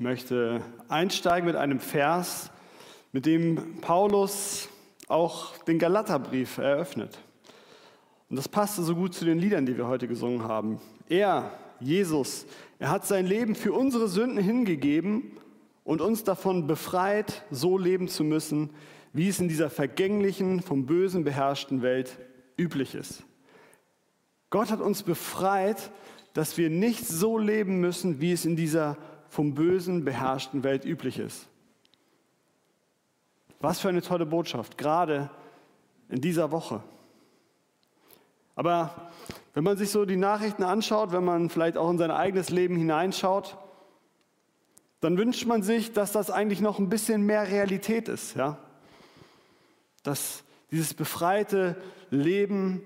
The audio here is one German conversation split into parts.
Ich möchte einsteigen mit einem Vers, mit dem Paulus auch den Galaterbrief eröffnet. Und das passte so gut zu den Liedern, die wir heute gesungen haben. Er, Jesus, er hat sein Leben für unsere Sünden hingegeben und uns davon befreit, so leben zu müssen, wie es in dieser vergänglichen, vom Bösen beherrschten Welt üblich ist. Gott hat uns befreit, dass wir nicht so leben müssen, wie es in dieser vom Bösen beherrschten Welt üblich ist. Was für eine tolle Botschaft, gerade in dieser Woche. Aber wenn man sich so die Nachrichten anschaut, wenn man vielleicht auch in sein eigenes Leben hineinschaut, dann wünscht man sich, dass das eigentlich noch ein bisschen mehr Realität ist, ja? Dass dieses befreite Leben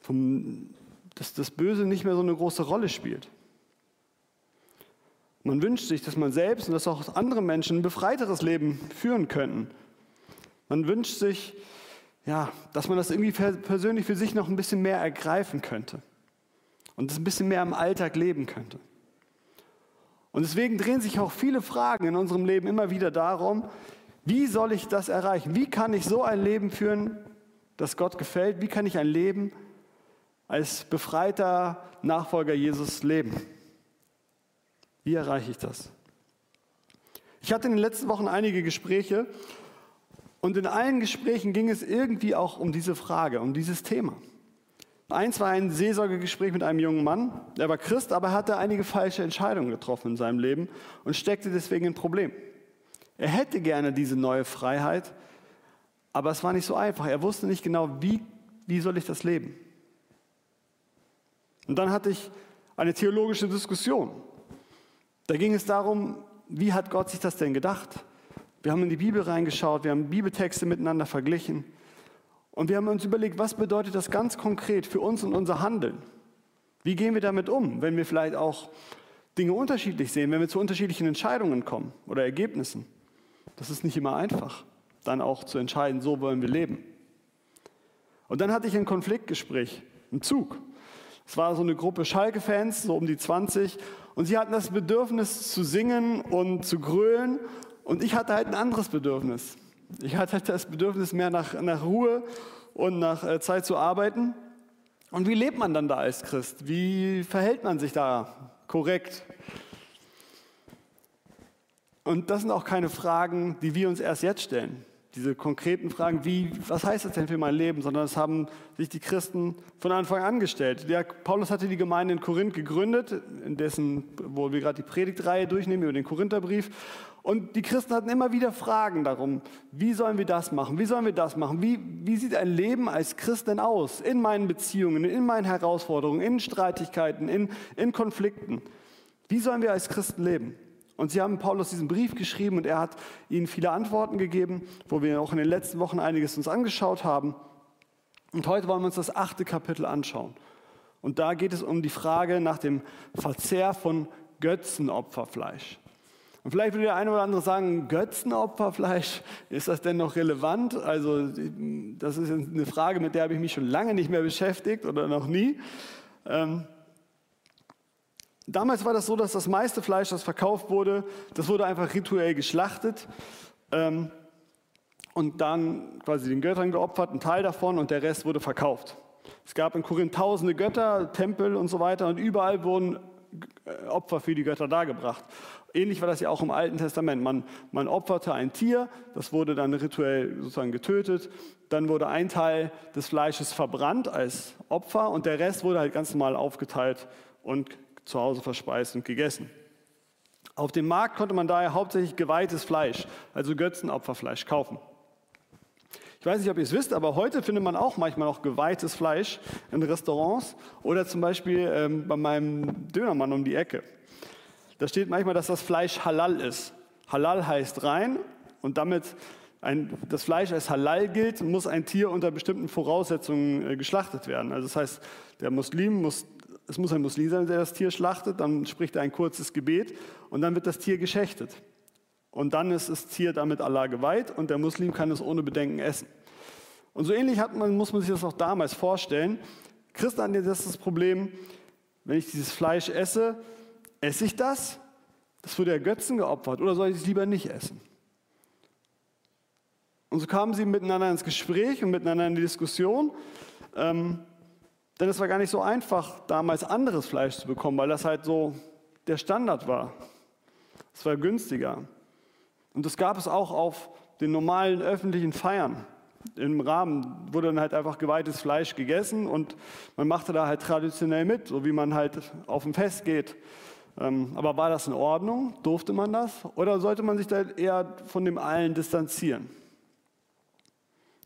vom, dass das Böse nicht mehr so eine große Rolle spielt. Man wünscht sich, dass man selbst und dass auch andere Menschen ein befreiteres Leben führen könnten. Man wünscht sich, ja, dass man das irgendwie persönlich für sich noch ein bisschen mehr ergreifen könnte und das ein bisschen mehr im Alltag leben könnte. Und deswegen drehen sich auch viele Fragen in unserem Leben immer wieder darum, wie soll ich das erreichen? Wie kann ich so ein Leben führen, das Gott gefällt? Wie kann ich ein Leben als befreiter Nachfolger Jesus leben? Wie erreiche ich das? Ich hatte in den letzten Wochen einige Gespräche und in allen Gesprächen ging es irgendwie auch um diese Frage, um dieses Thema. Eins war ein Seelsorgegespräch mit einem jungen Mann, der war Christ, aber hatte einige falsche Entscheidungen getroffen in seinem Leben und steckte deswegen in Problem. Er hätte gerne diese neue Freiheit, aber es war nicht so einfach. Er wusste nicht genau, wie, wie soll ich das leben. Und dann hatte ich eine theologische Diskussion. Da ging es darum, wie hat Gott sich das denn gedacht? Wir haben in die Bibel reingeschaut, wir haben Bibeltexte miteinander verglichen und wir haben uns überlegt, was bedeutet das ganz konkret für uns und unser Handeln? Wie gehen wir damit um, wenn wir vielleicht auch Dinge unterschiedlich sehen, wenn wir zu unterschiedlichen Entscheidungen kommen oder Ergebnissen? Das ist nicht immer einfach, dann auch zu entscheiden, so wollen wir leben. Und dann hatte ich ein Konfliktgespräch im Zug. Es war so eine Gruppe Schalke-Fans, so um die 20, und sie hatten das Bedürfnis zu singen und zu grölen, und ich hatte halt ein anderes Bedürfnis. Ich hatte halt das Bedürfnis mehr nach, nach Ruhe und nach äh, Zeit zu arbeiten. Und wie lebt man dann da als Christ? Wie verhält man sich da korrekt? Und das sind auch keine Fragen, die wir uns erst jetzt stellen diese konkreten Fragen, wie, was heißt das denn für mein Leben, sondern das haben sich die Christen von Anfang an gestellt. Der Paulus hatte die Gemeinde in Korinth gegründet, in dessen, wo wir gerade die Predigtreihe durchnehmen über den Korintherbrief. Und die Christen hatten immer wieder Fragen darum, wie sollen wir das machen, wie sollen wir das machen, wie, wie sieht ein Leben als Christ denn aus, in meinen Beziehungen, in meinen Herausforderungen, in Streitigkeiten, in, in Konflikten. Wie sollen wir als Christen leben? Und sie haben Paulus diesen Brief geschrieben und er hat ihnen viele Antworten gegeben, wo wir auch in den letzten Wochen einiges uns angeschaut haben. Und heute wollen wir uns das achte Kapitel anschauen. Und da geht es um die Frage nach dem Verzehr von Götzenopferfleisch. Und vielleicht würde der eine oder andere sagen, Götzenopferfleisch, ist das denn noch relevant? Also das ist eine Frage, mit der habe ich mich schon lange nicht mehr beschäftigt oder noch nie. Ähm, Damals war das so, dass das meiste Fleisch, das verkauft wurde, das wurde einfach rituell geschlachtet ähm, und dann quasi den Göttern geopfert, ein Teil davon und der Rest wurde verkauft. Es gab in Korinth tausende Götter, Tempel und so weiter und überall wurden äh, Opfer für die Götter dargebracht. Ähnlich war das ja auch im Alten Testament. Man, man opferte ein Tier, das wurde dann rituell sozusagen getötet. Dann wurde ein Teil des Fleisches verbrannt als Opfer und der Rest wurde halt ganz normal aufgeteilt und zu Hause verspeist und gegessen. Auf dem Markt konnte man daher hauptsächlich geweihtes Fleisch, also Götzenopferfleisch, kaufen. Ich weiß nicht, ob ihr es wisst, aber heute findet man auch manchmal noch geweihtes Fleisch in Restaurants oder zum Beispiel ähm, bei meinem Dönermann um die Ecke. Da steht manchmal, dass das Fleisch halal ist. Halal heißt rein und damit ein, das Fleisch als halal gilt, muss ein Tier unter bestimmten Voraussetzungen äh, geschlachtet werden. Also das heißt, der Muslim muss es muss ein Muslim sein, der das Tier schlachtet, dann spricht er ein kurzes Gebet und dann wird das Tier geschächtet. Und dann ist das Tier damit Allah geweiht und der Muslim kann es ohne Bedenken essen. Und so ähnlich man, muss man sich das auch damals vorstellen. Christen hatten jetzt das Problem, wenn ich dieses Fleisch esse, esse ich das? Das wurde ja Götzen geopfert. Oder soll ich es lieber nicht essen? Und so kamen sie miteinander ins Gespräch und miteinander in die Diskussion. Ähm, denn es war gar nicht so einfach, damals anderes Fleisch zu bekommen, weil das halt so der Standard war. Es war günstiger. Und das gab es auch auf den normalen öffentlichen Feiern. Im Rahmen wurde dann halt einfach geweihtes Fleisch gegessen und man machte da halt traditionell mit, so wie man halt auf ein Fest geht. Ähm, aber war das in Ordnung? Durfte man das? Oder sollte man sich da eher von dem allen distanzieren?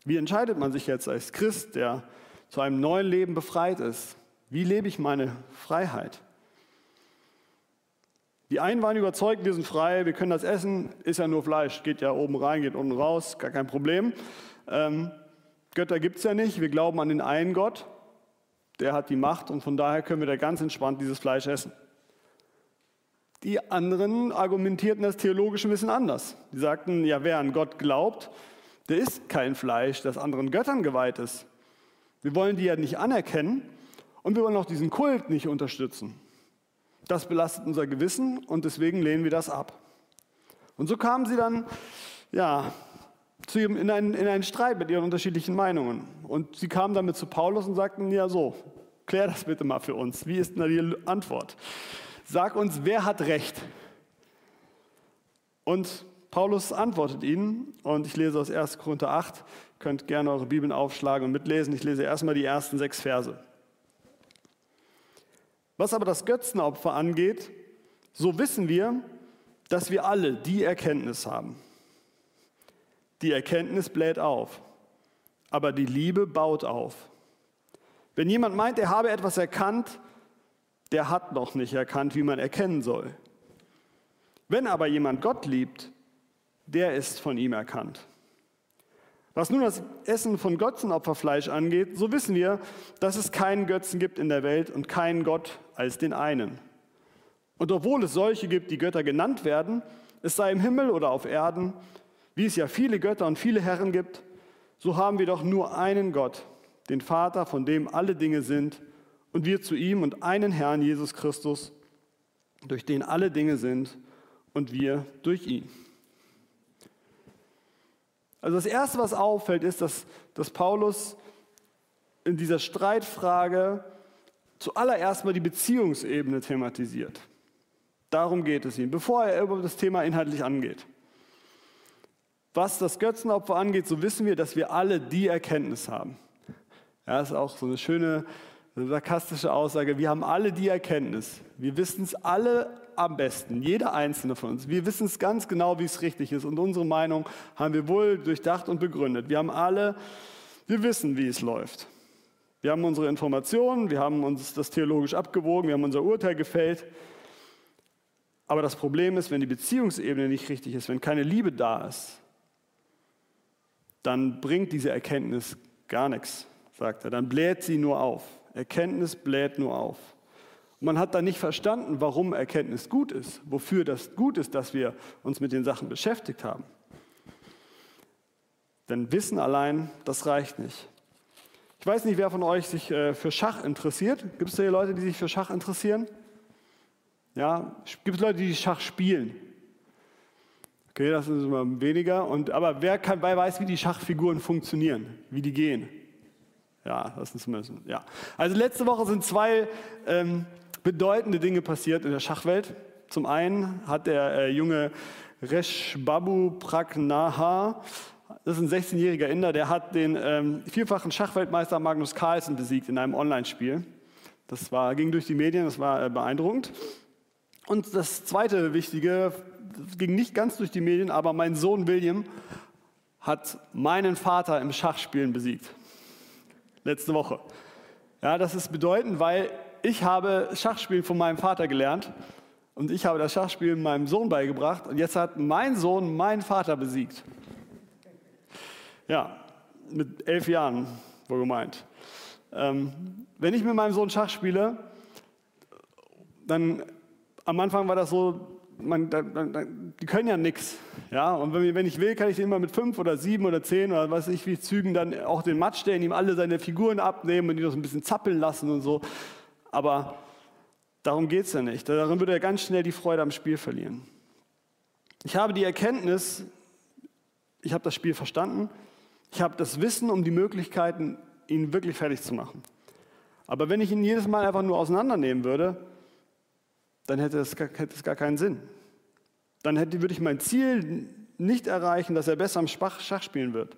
Wie entscheidet man sich jetzt als Christ, der zu einem neuen Leben befreit ist? Wie lebe ich meine Freiheit? Die einen waren überzeugt, wir sind frei, wir können das essen, ist ja nur Fleisch, geht ja oben rein, geht unten raus, gar kein Problem. Ähm, Götter gibt es ja nicht, wir glauben an den einen Gott, der hat die Macht und von daher können wir da ganz entspannt dieses Fleisch essen. Die anderen argumentierten das theologisch ein bisschen anders. Die sagten, ja, wer an Gott glaubt, der isst kein Fleisch, das anderen Göttern geweiht ist. Wir wollen die ja nicht anerkennen und wir wollen auch diesen Kult nicht unterstützen. Das belastet unser Gewissen und deswegen lehnen wir das ab. Und so kamen sie dann ja, zu ihrem, in, einen, in einen Streit mit ihren unterschiedlichen Meinungen. Und sie kamen damit zu Paulus und sagten, ja so, klär das bitte mal für uns. Wie ist denn da die Antwort? Sag uns, wer hat Recht? Und Paulus antwortet ihnen, und ich lese aus 1. Korinther 8, könnt gerne eure Bibeln aufschlagen und mitlesen. Ich lese erstmal die ersten sechs Verse. Was aber das Götzenopfer angeht, so wissen wir, dass wir alle die Erkenntnis haben. Die Erkenntnis bläht auf, aber die Liebe baut auf. Wenn jemand meint, er habe etwas erkannt, der hat noch nicht erkannt, wie man erkennen soll. Wenn aber jemand Gott liebt, der ist von ihm erkannt. Was nun das Essen von Götzenopferfleisch angeht, so wissen wir, dass es keinen Götzen gibt in der Welt und keinen Gott als den einen. Und obwohl es solche gibt, die Götter genannt werden, es sei im Himmel oder auf Erden, wie es ja viele Götter und viele Herren gibt, so haben wir doch nur einen Gott, den Vater, von dem alle Dinge sind, und wir zu ihm und einen Herrn, Jesus Christus, durch den alle Dinge sind und wir durch ihn. Also das Erste, was auffällt, ist, dass, dass Paulus in dieser Streitfrage zuallererst mal die Beziehungsebene thematisiert. Darum geht es ihm, bevor er über das Thema inhaltlich angeht. Was das Götzenopfer angeht, so wissen wir, dass wir alle die Erkenntnis haben. Ja, das ist auch so eine schöne sarkastische Aussage. Wir haben alle die Erkenntnis. Wir wissen es alle am besten, jeder einzelne von uns. Wir wissen es ganz genau, wie es richtig ist. Und unsere Meinung haben wir wohl durchdacht und begründet. Wir haben alle, wir wissen, wie es läuft. Wir haben unsere Informationen, wir haben uns das theologisch abgewogen, wir haben unser Urteil gefällt. Aber das Problem ist, wenn die Beziehungsebene nicht richtig ist, wenn keine Liebe da ist, dann bringt diese Erkenntnis gar nichts, sagt er. Dann bläht sie nur auf. Erkenntnis bläht nur auf. Man hat da nicht verstanden, warum Erkenntnis gut ist, wofür das gut ist, dass wir uns mit den Sachen beschäftigt haben. Denn Wissen allein, das reicht nicht. Ich weiß nicht, wer von euch sich äh, für Schach interessiert. Gibt es hier Leute, die sich für Schach interessieren? Ja, gibt es Leute, die Schach spielen? Okay, das ist immer weniger. Und, aber wer, kann, wer weiß, wie die Schachfiguren funktionieren, wie die gehen? Ja, das ist zumindest. Ja. Also letzte Woche sind zwei ähm, bedeutende Dinge passiert in der Schachwelt. Zum einen hat der äh, junge Reshbabu Pragnaha, das ist ein 16-jähriger Inder, der hat den ähm, vierfachen Schachweltmeister Magnus Carlsen besiegt in einem Online-Spiel. Das war, ging durch die Medien, das war äh, beeindruckend. Und das zweite Wichtige, das ging nicht ganz durch die Medien, aber mein Sohn William hat meinen Vater im Schachspielen besiegt. Letzte Woche. Ja, das ist bedeutend, weil ich habe Schachspielen von meinem Vater gelernt und ich habe das Schachspielen meinem Sohn beigebracht und jetzt hat mein Sohn meinen Vater besiegt. Ja, mit elf Jahren, wohl gemeint. Ähm, wenn ich mit meinem Sohn Schach spiele, dann am Anfang war das so, man, da, da, die können ja nichts. Ja? Und wenn, wenn, ich will, kann ich den immer mit fünf oder sieben oder zehn oder was weiß ich wie Zügen dann auch den Matsch stellen, ihm alle seine Figuren abnehmen und ihn noch so ein bisschen zappeln lassen und so. Aber Darum geht es ja nicht. Darin würde er ganz schnell die Freude am Spiel verlieren. Ich habe die Erkenntnis, ich habe das Spiel verstanden, ich habe das Wissen um die Möglichkeiten, ihn wirklich fertig zu machen. Aber wenn ich ihn jedes Mal einfach nur auseinandernehmen würde, dann hätte es gar, hätte es gar keinen Sinn. Dann hätte, würde ich mein Ziel nicht erreichen, dass er besser am Schach spielen wird.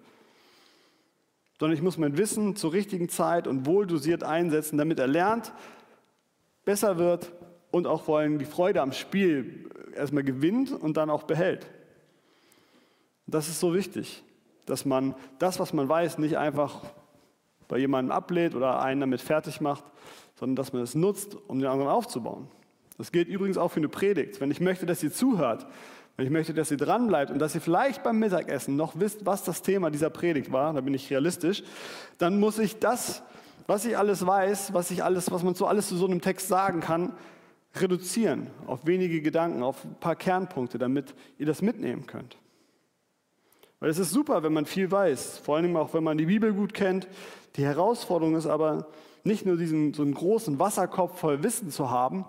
Sondern ich muss mein Wissen zur richtigen Zeit und wohldosiert einsetzen, damit er lernt, besser wird und auch vor allem die Freude am Spiel erstmal gewinnt und dann auch behält. Das ist so wichtig, dass man das, was man weiß, nicht einfach bei jemandem ablehnt oder einen damit fertig macht, sondern dass man es nutzt, um den anderen aufzubauen. Das gilt übrigens auch für eine Predigt. Wenn ich möchte, dass ihr zuhört, wenn ich möchte, dass ihr dranbleibt und dass ihr vielleicht beim Mittagessen noch wisst, was das Thema dieser Predigt war, da bin ich realistisch, dann muss ich das, was ich alles weiß, was ich alles, was man so alles zu so einem Text sagen kann, reduzieren auf wenige Gedanken, auf ein paar Kernpunkte, damit ihr das mitnehmen könnt. Weil es ist super, wenn man viel weiß, vor allem auch wenn man die Bibel gut kennt. Die Herausforderung ist aber nicht nur diesen so einen großen Wasserkopf voll Wissen zu haben,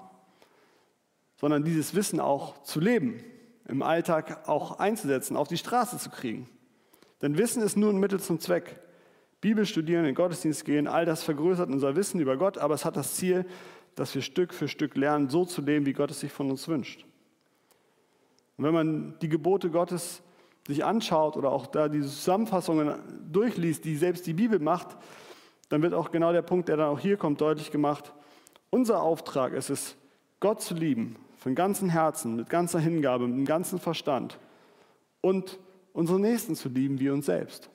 sondern dieses Wissen auch zu leben, im Alltag auch einzusetzen, auf die Straße zu kriegen. Denn Wissen ist nur ein Mittel zum Zweck. Bibel studieren, in den Gottesdienst gehen, all das vergrößert unser Wissen über Gott, aber es hat das Ziel, dass wir Stück für Stück lernen, so zu leben, wie Gott es sich von uns wünscht. Und wenn man die Gebote Gottes sich anschaut oder auch da diese Zusammenfassungen durchliest, die selbst die Bibel macht, dann wird auch genau der Punkt, der dann auch hier kommt, deutlich gemacht. Unser Auftrag ist es, Gott zu lieben, von ganzem Herzen, mit ganzer Hingabe, mit dem ganzen Verstand und unsere Nächsten zu lieben wie uns selbst.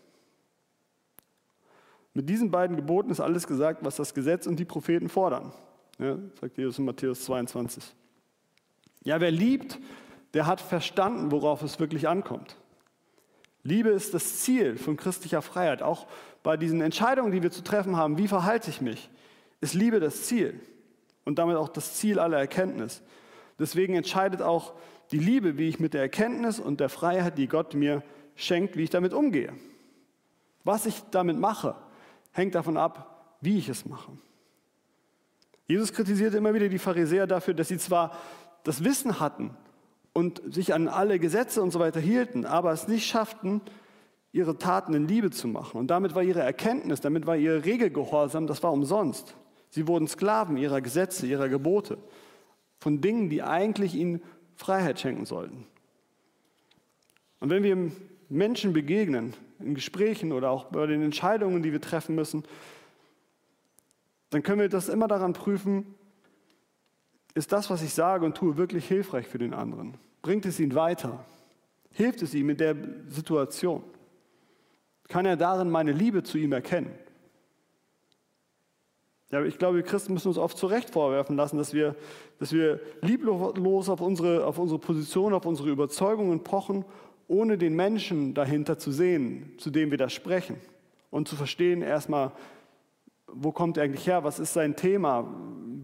Mit diesen beiden Geboten ist alles gesagt, was das Gesetz und die Propheten fordern. Ja, sagt Jesus in Matthäus 22. Ja, wer liebt, der hat verstanden, worauf es wirklich ankommt. Liebe ist das Ziel von christlicher Freiheit. Auch bei diesen Entscheidungen, die wir zu treffen haben, wie verhalte ich mich, ist Liebe das Ziel und damit auch das Ziel aller Erkenntnis. Deswegen entscheidet auch die Liebe, wie ich mit der Erkenntnis und der Freiheit, die Gott mir schenkt, wie ich damit umgehe. Was ich damit mache, hängt davon ab, wie ich es mache. Jesus kritisierte immer wieder die Pharisäer dafür, dass sie zwar das Wissen hatten und sich an alle Gesetze und so weiter hielten, aber es nicht schafften, ihre Taten in Liebe zu machen. Und damit war ihre Erkenntnis, damit war ihr Regelgehorsam, das war umsonst. Sie wurden Sklaven ihrer Gesetze, ihrer Gebote, von Dingen, die eigentlich ihnen Freiheit schenken sollten. Und wenn wir Menschen begegnen, in Gesprächen oder auch bei den Entscheidungen, die wir treffen müssen, dann können wir das immer daran prüfen, ist das, was ich sage und tue, wirklich hilfreich für den anderen? Bringt es ihn weiter? Hilft es ihm in der Situation? Kann er darin meine Liebe zu ihm erkennen? Ja, ich glaube, wir Christen müssen uns oft zu Recht vorwerfen lassen, dass wir, dass wir lieblos auf unsere, auf unsere Position, auf unsere Überzeugungen pochen, ohne den Menschen dahinter zu sehen, zu dem wir da sprechen. Und zu verstehen erstmal, wo kommt er eigentlich her, was ist sein Thema,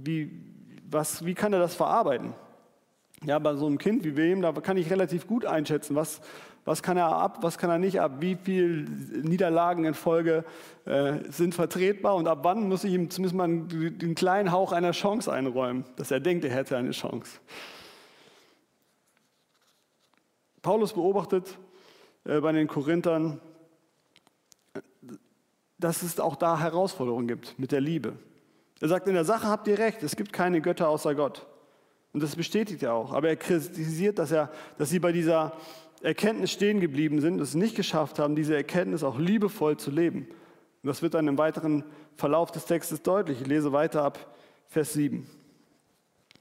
wie, was, wie kann er das verarbeiten. Ja, bei so einem Kind wie William, da kann ich relativ gut einschätzen, was, was kann er ab, was kann er nicht ab, wie viele Niederlagen in Folge äh, sind vertretbar und ab wann muss ich ihm zumindest mal einen, den kleinen Hauch einer Chance einräumen, dass er denkt, er hätte eine Chance. Paulus beobachtet äh, bei den Korinthern, dass es auch da Herausforderungen gibt mit der Liebe. Er sagt, in der Sache habt ihr recht, es gibt keine Götter außer Gott. Und das bestätigt er auch. Aber er kritisiert, dass, er, dass sie bei dieser Erkenntnis stehen geblieben sind, es nicht geschafft haben, diese Erkenntnis auch liebevoll zu leben. Und das wird dann im weiteren Verlauf des Textes deutlich. Ich lese weiter ab Vers 7.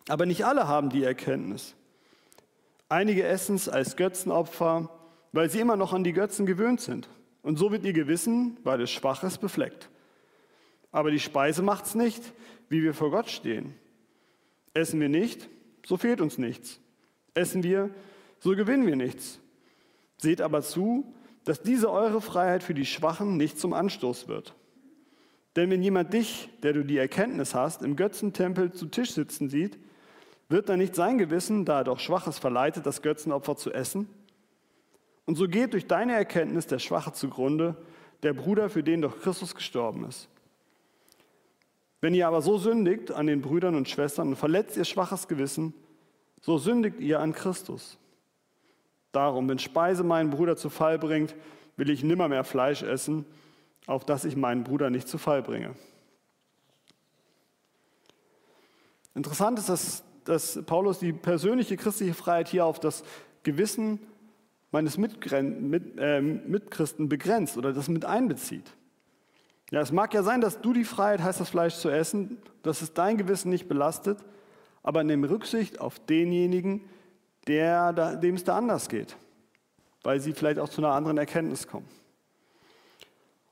Aber nicht alle haben die Erkenntnis. Einige essen es als Götzenopfer, weil sie immer noch an die Götzen gewöhnt sind. Und so wird ihr Gewissen, weil es schwach ist, befleckt. Aber die Speise macht es nicht, wie wir vor Gott stehen. Essen wir nicht, so fehlt uns nichts. Essen wir, so gewinnen wir nichts. Seht aber zu, dass diese eure Freiheit für die Schwachen nicht zum Anstoß wird. Denn wenn jemand dich, der du die Erkenntnis hast, im Götzentempel zu Tisch sitzen sieht, wird dann nicht sein Gewissen, da er doch Schwaches verleitet, das Götzenopfer zu essen? Und so geht durch deine Erkenntnis der Schwache zugrunde, der Bruder, für den doch Christus gestorben ist. Wenn ihr aber so sündigt an den Brüdern und Schwestern und verletzt ihr schwaches Gewissen, so sündigt ihr an Christus. Darum, wenn Speise meinen Bruder zu Fall bringt, will ich nimmermehr Fleisch essen, auf dass ich meinen Bruder nicht zu Fall bringe. Interessant ist, dass, dass Paulus die persönliche christliche Freiheit hier auf das Gewissen meines Mitgren mit, äh, Mitchristen begrenzt oder das mit einbezieht. Ja, es mag ja sein, dass du die Freiheit hast, das Fleisch zu essen, dass es dein Gewissen nicht belastet, aber nimm Rücksicht auf denjenigen, der, dem es da anders geht, weil sie vielleicht auch zu einer anderen Erkenntnis kommen.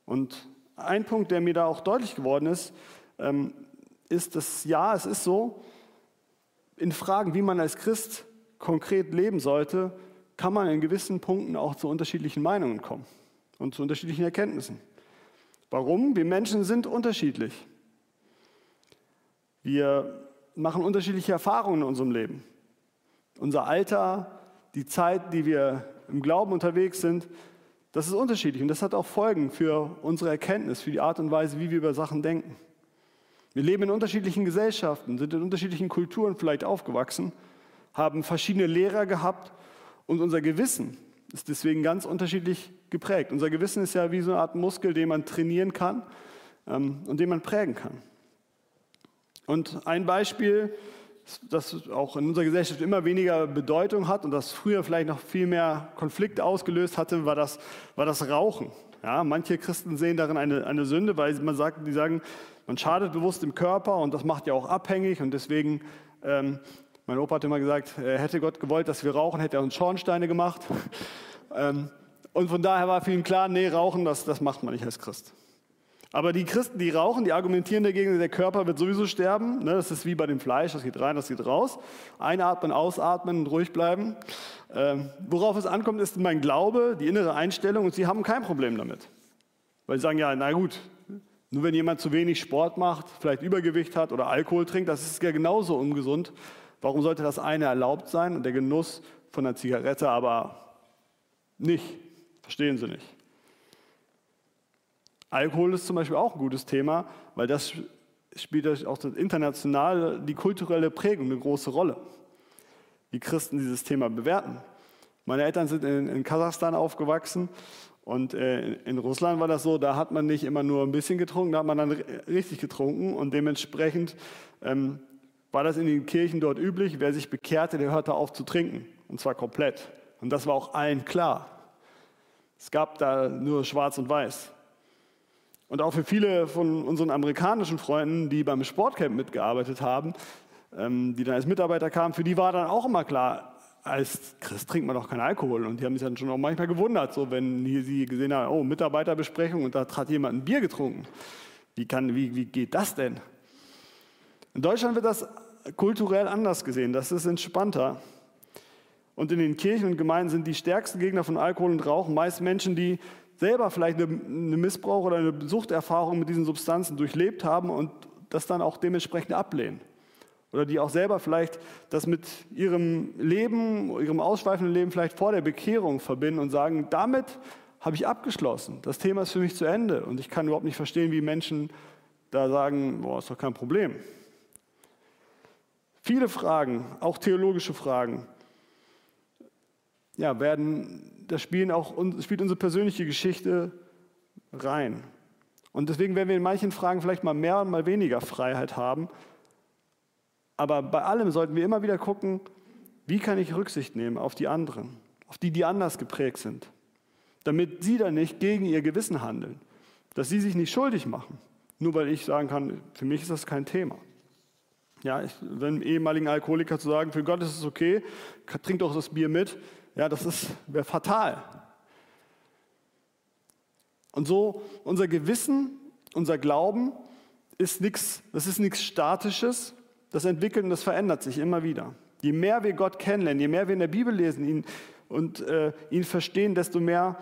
Und ein Punkt, der mir da auch deutlich geworden ist, ähm, ist, dass ja, es ist so, in Fragen, wie man als Christ konkret leben sollte, kann man in gewissen Punkten auch zu unterschiedlichen Meinungen kommen und zu unterschiedlichen Erkenntnissen. Warum? Wir Menschen sind unterschiedlich. Wir machen unterschiedliche Erfahrungen in unserem Leben. Unser Alter, die Zeit, die wir im Glauben unterwegs sind, das ist unterschiedlich und das hat auch Folgen für unsere Erkenntnis, für die Art und Weise, wie wir über Sachen denken. Wir leben in unterschiedlichen Gesellschaften, sind in unterschiedlichen Kulturen vielleicht aufgewachsen, haben verschiedene Lehrer gehabt und unser Gewissen ist deswegen ganz unterschiedlich geprägt. Unser Gewissen ist ja wie so eine Art Muskel, den man trainieren kann ähm, und den man prägen kann. Und ein Beispiel, das auch in unserer Gesellschaft immer weniger Bedeutung hat und das früher vielleicht noch viel mehr Konflikte ausgelöst hatte, war das, war das Rauchen. Ja, manche Christen sehen darin eine, eine Sünde, weil man sagt, die sagen, man schadet bewusst dem Körper und das macht ja auch abhängig und deswegen ähm, mein Opa hat immer gesagt, hätte Gott gewollt, dass wir rauchen, hätte er uns Schornsteine gemacht. Ähm, und von daher war ihn klar, nee, rauchen, das, das macht man nicht als Christ. Aber die Christen, die rauchen, die argumentieren dagegen, der Körper wird sowieso sterben. Ne, das ist wie bei dem Fleisch, das geht rein, das geht raus. Einatmen, ausatmen und ruhig bleiben. Ähm, worauf es ankommt, ist mein Glaube, die innere Einstellung und sie haben kein Problem damit. Weil sie sagen, ja, na gut, nur wenn jemand zu wenig Sport macht, vielleicht Übergewicht hat oder Alkohol trinkt, das ist ja genauso ungesund. Warum sollte das eine erlaubt sein und der Genuss von einer Zigarette aber nicht? Verstehen Sie nicht. Alkohol ist zum Beispiel auch ein gutes Thema, weil das spielt auch international die kulturelle Prägung eine große Rolle. Wie Christen dieses Thema bewerten. Meine Eltern sind in, in Kasachstan aufgewachsen und äh, in Russland war das so, da hat man nicht immer nur ein bisschen getrunken, da hat man dann richtig getrunken und dementsprechend ähm, war das in den Kirchen dort üblich, wer sich bekehrte, der hörte auf zu trinken. Und zwar komplett. Und das war auch allen klar. Es gab da nur schwarz und weiß. Und auch für viele von unseren amerikanischen Freunden, die beim Sportcamp mitgearbeitet haben, ähm, die dann als Mitarbeiter kamen, für die war dann auch immer klar, als Christ trinkt man doch keinen Alkohol. Und die haben sich dann schon auch manchmal gewundert, so wenn sie gesehen haben, oh, Mitarbeiterbesprechung und da hat jemand ein Bier getrunken. Wie, kann, wie, wie geht das denn? In Deutschland wird das kulturell anders gesehen, das ist entspannter. Und in den Kirchen und Gemeinden sind die stärksten Gegner von Alkohol und Rauchen meist Menschen, die selber vielleicht eine, Missbrauch oder eine Suchterfahrung mit diesen Substanzen durchlebt haben und das dann auch dementsprechend ablehnen. Oder die auch selber vielleicht das mit ihrem Leben, ihrem ausschweifenden Leben vielleicht vor der Bekehrung verbinden und sagen, damit habe ich abgeschlossen. Das Thema ist für mich zu Ende und ich kann überhaupt nicht verstehen, wie Menschen da sagen, boah, ist doch kein Problem. Viele Fragen, auch theologische Fragen, ja, werden, da spielen auch, spielt unsere persönliche Geschichte rein. Und deswegen werden wir in manchen Fragen vielleicht mal mehr und mal weniger Freiheit haben. Aber bei allem sollten wir immer wieder gucken, wie kann ich Rücksicht nehmen auf die anderen, auf die, die anders geprägt sind, damit sie dann nicht gegen ihr Gewissen handeln, dass sie sich nicht schuldig machen, nur weil ich sagen kann, für mich ist das kein Thema. Ja, ich, wenn ehemaligen Alkoholiker zu sagen, für Gott ist es okay, trink doch das Bier mit, ja, das wäre fatal. Und so unser Gewissen, unser Glauben ist nichts, das ist nichts Statisches, das entwickelt und das verändert sich immer wieder. Je mehr wir Gott kennenlernen, je mehr wir in der Bibel lesen ihn, und äh, ihn verstehen, desto mehr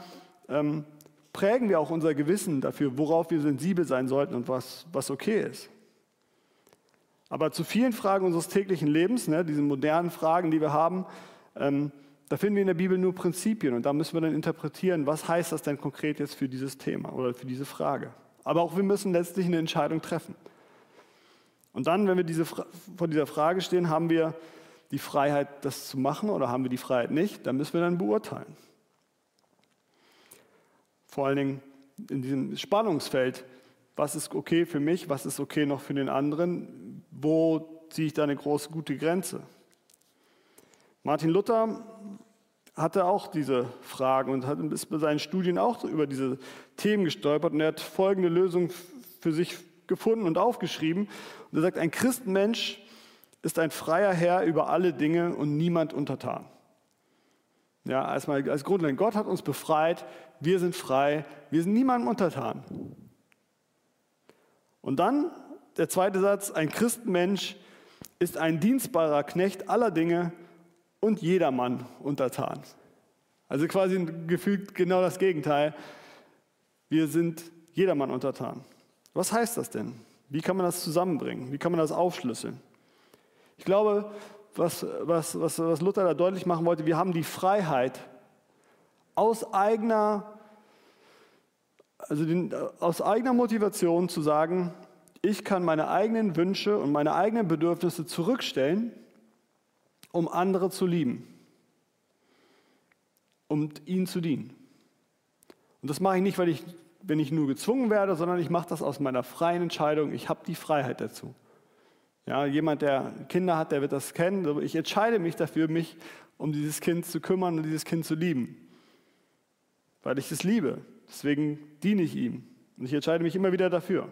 ähm, prägen wir auch unser Gewissen dafür, worauf wir sensibel sein sollten und was, was okay ist. Aber zu vielen Fragen unseres täglichen Lebens, ne, diesen modernen Fragen, die wir haben, ähm, da finden wir in der Bibel nur Prinzipien und da müssen wir dann interpretieren, was heißt das denn konkret jetzt für dieses Thema oder für diese Frage. Aber auch wir müssen letztlich eine Entscheidung treffen. Und dann, wenn wir diese, vor dieser Frage stehen, haben wir die Freiheit, das zu machen oder haben wir die Freiheit nicht, dann müssen wir dann beurteilen. Vor allen Dingen in diesem Spannungsfeld, was ist okay für mich, was ist okay noch für den anderen, wo ziehe ich da eine große gute Grenze. Martin Luther hatte auch diese Fragen und ist bei seinen Studien auch über diese Themen gestolpert und er hat folgende Lösung für sich gefunden und aufgeschrieben. Und er sagt, ein Christenmensch ist ein freier Herr über alle Dinge und niemand untertan. Ja, erstmal als Grundlage, Gott hat uns befreit, wir sind frei, wir sind niemandem untertan. Und dann der zweite Satz, ein Christenmensch ist ein dienstbarer Knecht aller Dinge und jedermann untertan. Also quasi gefühlt genau das Gegenteil. Wir sind jedermann untertan. Was heißt das denn? Wie kann man das zusammenbringen? Wie kann man das aufschlüsseln? Ich glaube, was, was, was, was Luther da deutlich machen wollte, wir haben die Freiheit, aus eigener, also den, aus eigener Motivation zu sagen, ich kann meine eigenen Wünsche und meine eigenen Bedürfnisse zurückstellen, um andere zu lieben, um ihnen zu dienen. Und das mache ich nicht, weil ich, wenn ich nur gezwungen werde, sondern ich mache das aus meiner freien Entscheidung. Ich habe die Freiheit dazu. Ja, jemand, der Kinder hat, der wird das kennen. Ich entscheide mich dafür, mich um dieses Kind zu kümmern und dieses Kind zu lieben. Weil ich es liebe. Deswegen diene ich ihm. Und ich entscheide mich immer wieder dafür.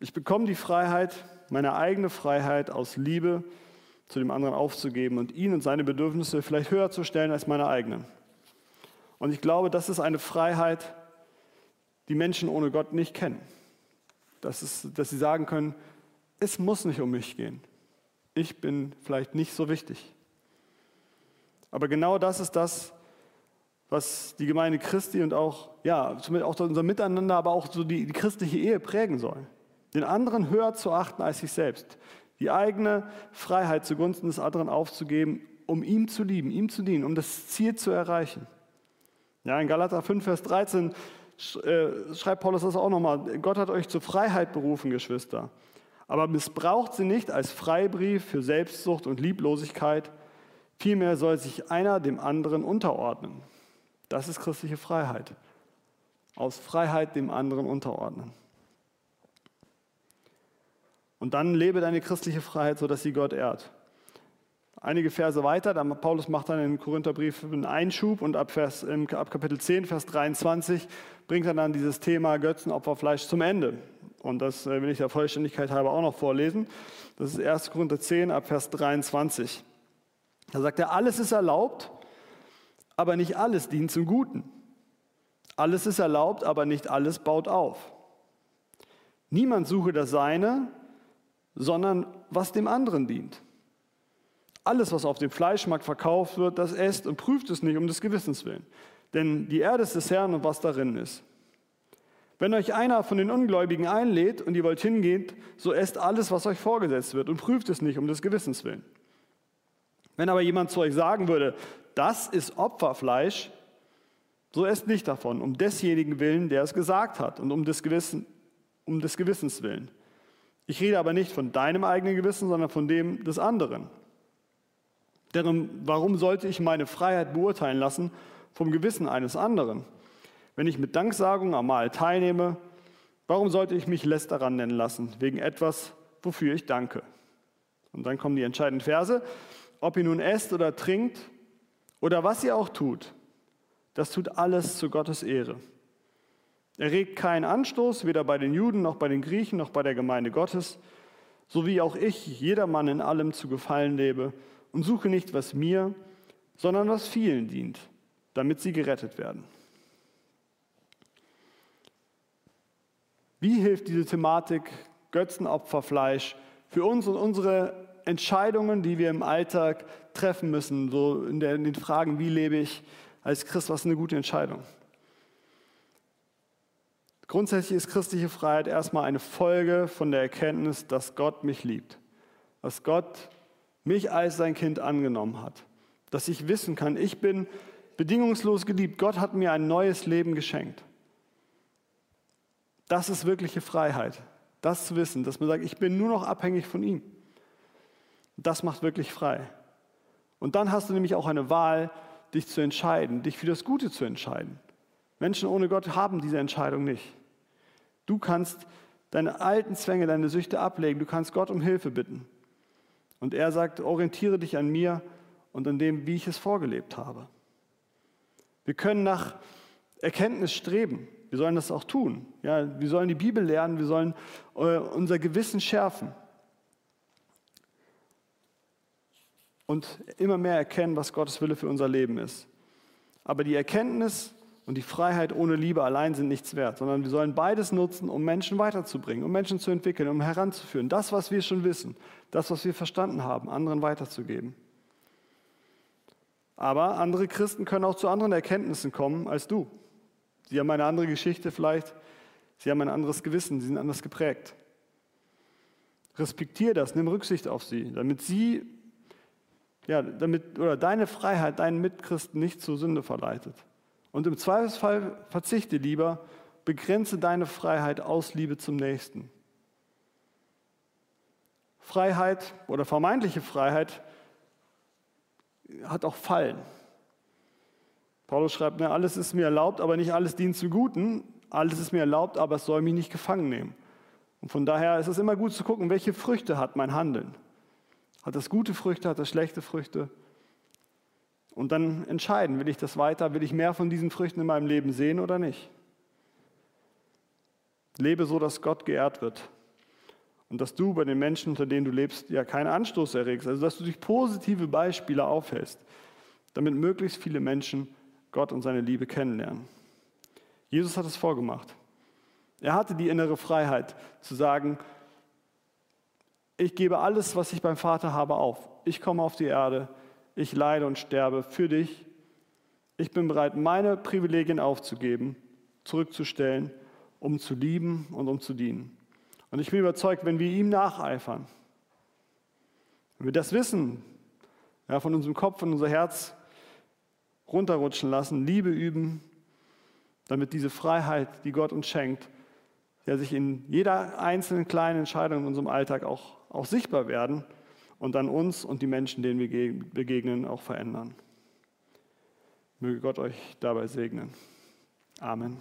Ich bekomme die Freiheit, meine eigene Freiheit aus Liebe zu dem anderen aufzugeben und ihn und seine Bedürfnisse vielleicht höher zu stellen als meine eigenen. Und ich glaube, das ist eine Freiheit, die Menschen ohne Gott nicht kennen. Das ist, dass sie sagen können, es muss nicht um mich gehen. Ich bin vielleicht nicht so wichtig. Aber genau das ist das, was die Gemeinde Christi und auch, ja, auch unser Miteinander, aber auch so die, die christliche Ehe prägen soll. Den anderen höher zu achten als sich selbst. Die eigene Freiheit zugunsten des anderen aufzugeben, um ihm zu lieben, ihm zu dienen, um das Ziel zu erreichen. Ja, in Galater 5, Vers 13 äh, schreibt Paulus das auch nochmal. Gott hat euch zur Freiheit berufen, Geschwister. Aber missbraucht sie nicht als Freibrief für Selbstsucht und Lieblosigkeit. Vielmehr soll sich einer dem anderen unterordnen. Das ist christliche Freiheit. Aus Freiheit dem anderen unterordnen. Und dann lebe deine christliche Freiheit, sodass sie Gott ehrt. Einige Verse weiter, dann Paulus macht dann im Korintherbrief einen Einschub und ab, Vers, ab Kapitel 10, Vers 23 bringt er dann dieses Thema Götzenopferfleisch zum Ende. Und das äh, will ich der Vollständigkeit halber auch noch vorlesen. Das ist 1. Korinther 10 ab Vers 23. Da sagt er, alles ist erlaubt, aber nicht alles dient zum Guten. Alles ist erlaubt, aber nicht alles baut auf. Niemand suche das Seine, sondern was dem anderen dient. Alles, was auf dem Fleischmarkt verkauft wird, das esst und prüft es nicht um des Gewissens willen. Denn die Erde ist des Herrn und was darin ist. Wenn euch einer von den Ungläubigen einlädt und ihr wollt hingehen, so esst alles, was euch vorgesetzt wird und prüft es nicht um des Gewissens willen. Wenn aber jemand zu euch sagen würde, das ist Opferfleisch, so esst nicht davon, um desjenigen willen, der es gesagt hat und um des, Gewissen, um des Gewissens willen. Ich rede aber nicht von deinem eigenen Gewissen, sondern von dem des anderen. Darum, warum sollte ich meine Freiheit beurteilen lassen vom Gewissen eines anderen? Wenn ich mit Danksagung am Mahl teilnehme, warum sollte ich mich Lästerer nennen lassen, wegen etwas, wofür ich danke? Und dann kommen die entscheidenden Verse. Ob ihr nun esst oder trinkt oder was ihr auch tut, das tut alles zu Gottes Ehre. Er regt keinen Anstoß, weder bei den Juden noch bei den Griechen noch bei der Gemeinde Gottes, so wie auch ich jedermann in allem zu gefallen lebe und suche nicht, was mir, sondern was vielen dient, damit sie gerettet werden. Wie hilft diese Thematik Götzenopferfleisch für uns und unsere Entscheidungen, die wir im Alltag treffen müssen, so in den Fragen, wie lebe ich als Christ, was ist eine gute Entscheidung? Grundsätzlich ist christliche Freiheit erstmal eine Folge von der Erkenntnis, dass Gott mich liebt, dass Gott mich als sein Kind angenommen hat. Dass ich wissen kann, ich bin bedingungslos geliebt. Gott hat mir ein neues Leben geschenkt. Das ist wirkliche Freiheit. Das zu wissen, dass man sagt, ich bin nur noch abhängig von ihm. Das macht wirklich frei. Und dann hast du nämlich auch eine Wahl, dich zu entscheiden, dich für das Gute zu entscheiden. Menschen ohne Gott haben diese Entscheidung nicht. Du kannst deine alten Zwänge, deine Süchte ablegen, du kannst Gott um Hilfe bitten. Und er sagt, orientiere dich an mir und an dem, wie ich es vorgelebt habe. Wir können nach Erkenntnis streben. Wir sollen das auch tun. Ja, wir sollen die Bibel lernen, wir sollen äh, unser Gewissen schärfen. Und immer mehr erkennen, was Gottes Wille für unser Leben ist. Aber die Erkenntnis und die Freiheit ohne Liebe allein sind nichts wert, sondern wir sollen beides nutzen, um Menschen weiterzubringen, um Menschen zu entwickeln, um heranzuführen. Das, was wir schon wissen, das, was wir verstanden haben, anderen weiterzugeben. Aber andere Christen können auch zu anderen Erkenntnissen kommen als du. Sie haben eine andere Geschichte vielleicht, sie haben ein anderes Gewissen, sie sind anders geprägt. Respektier das, nimm Rücksicht auf sie, damit sie, ja, damit, oder deine Freiheit deinen Mitchristen nicht zur Sünde verleitet. Und im Zweifelsfall verzichte lieber, begrenze deine Freiheit aus Liebe zum Nächsten. Freiheit oder vermeintliche Freiheit hat auch Fallen. Paulus schreibt, ne, alles ist mir erlaubt, aber nicht alles dient zum Guten. Alles ist mir erlaubt, aber es soll mich nicht gefangen nehmen. Und von daher ist es immer gut zu gucken, welche Früchte hat mein Handeln. Hat das gute Früchte, hat das schlechte Früchte? Und dann entscheiden, will ich das weiter, will ich mehr von diesen Früchten in meinem Leben sehen oder nicht. Lebe so, dass Gott geehrt wird. Und dass du bei den Menschen, unter denen du lebst, ja keinen Anstoß erregst. Also dass du durch positive Beispiele aufhältst, damit möglichst viele Menschen Gott und seine Liebe kennenlernen. Jesus hat es vorgemacht. Er hatte die innere Freiheit zu sagen, ich gebe alles, was ich beim Vater habe, auf. Ich komme auf die Erde, ich leide und sterbe für dich. Ich bin bereit, meine Privilegien aufzugeben, zurückzustellen, um zu lieben und um zu dienen. Und ich bin überzeugt, wenn wir ihm nacheifern, wenn wir das Wissen ja, von unserem Kopf und unser Herz runterrutschen lassen, Liebe üben, damit diese Freiheit, die Gott uns schenkt, ja, sich in jeder einzelnen kleinen Entscheidung in unserem Alltag auch, auch sichtbar werden und dann uns und die Menschen, denen wir begegnen, auch verändern. Möge Gott euch dabei segnen. Amen.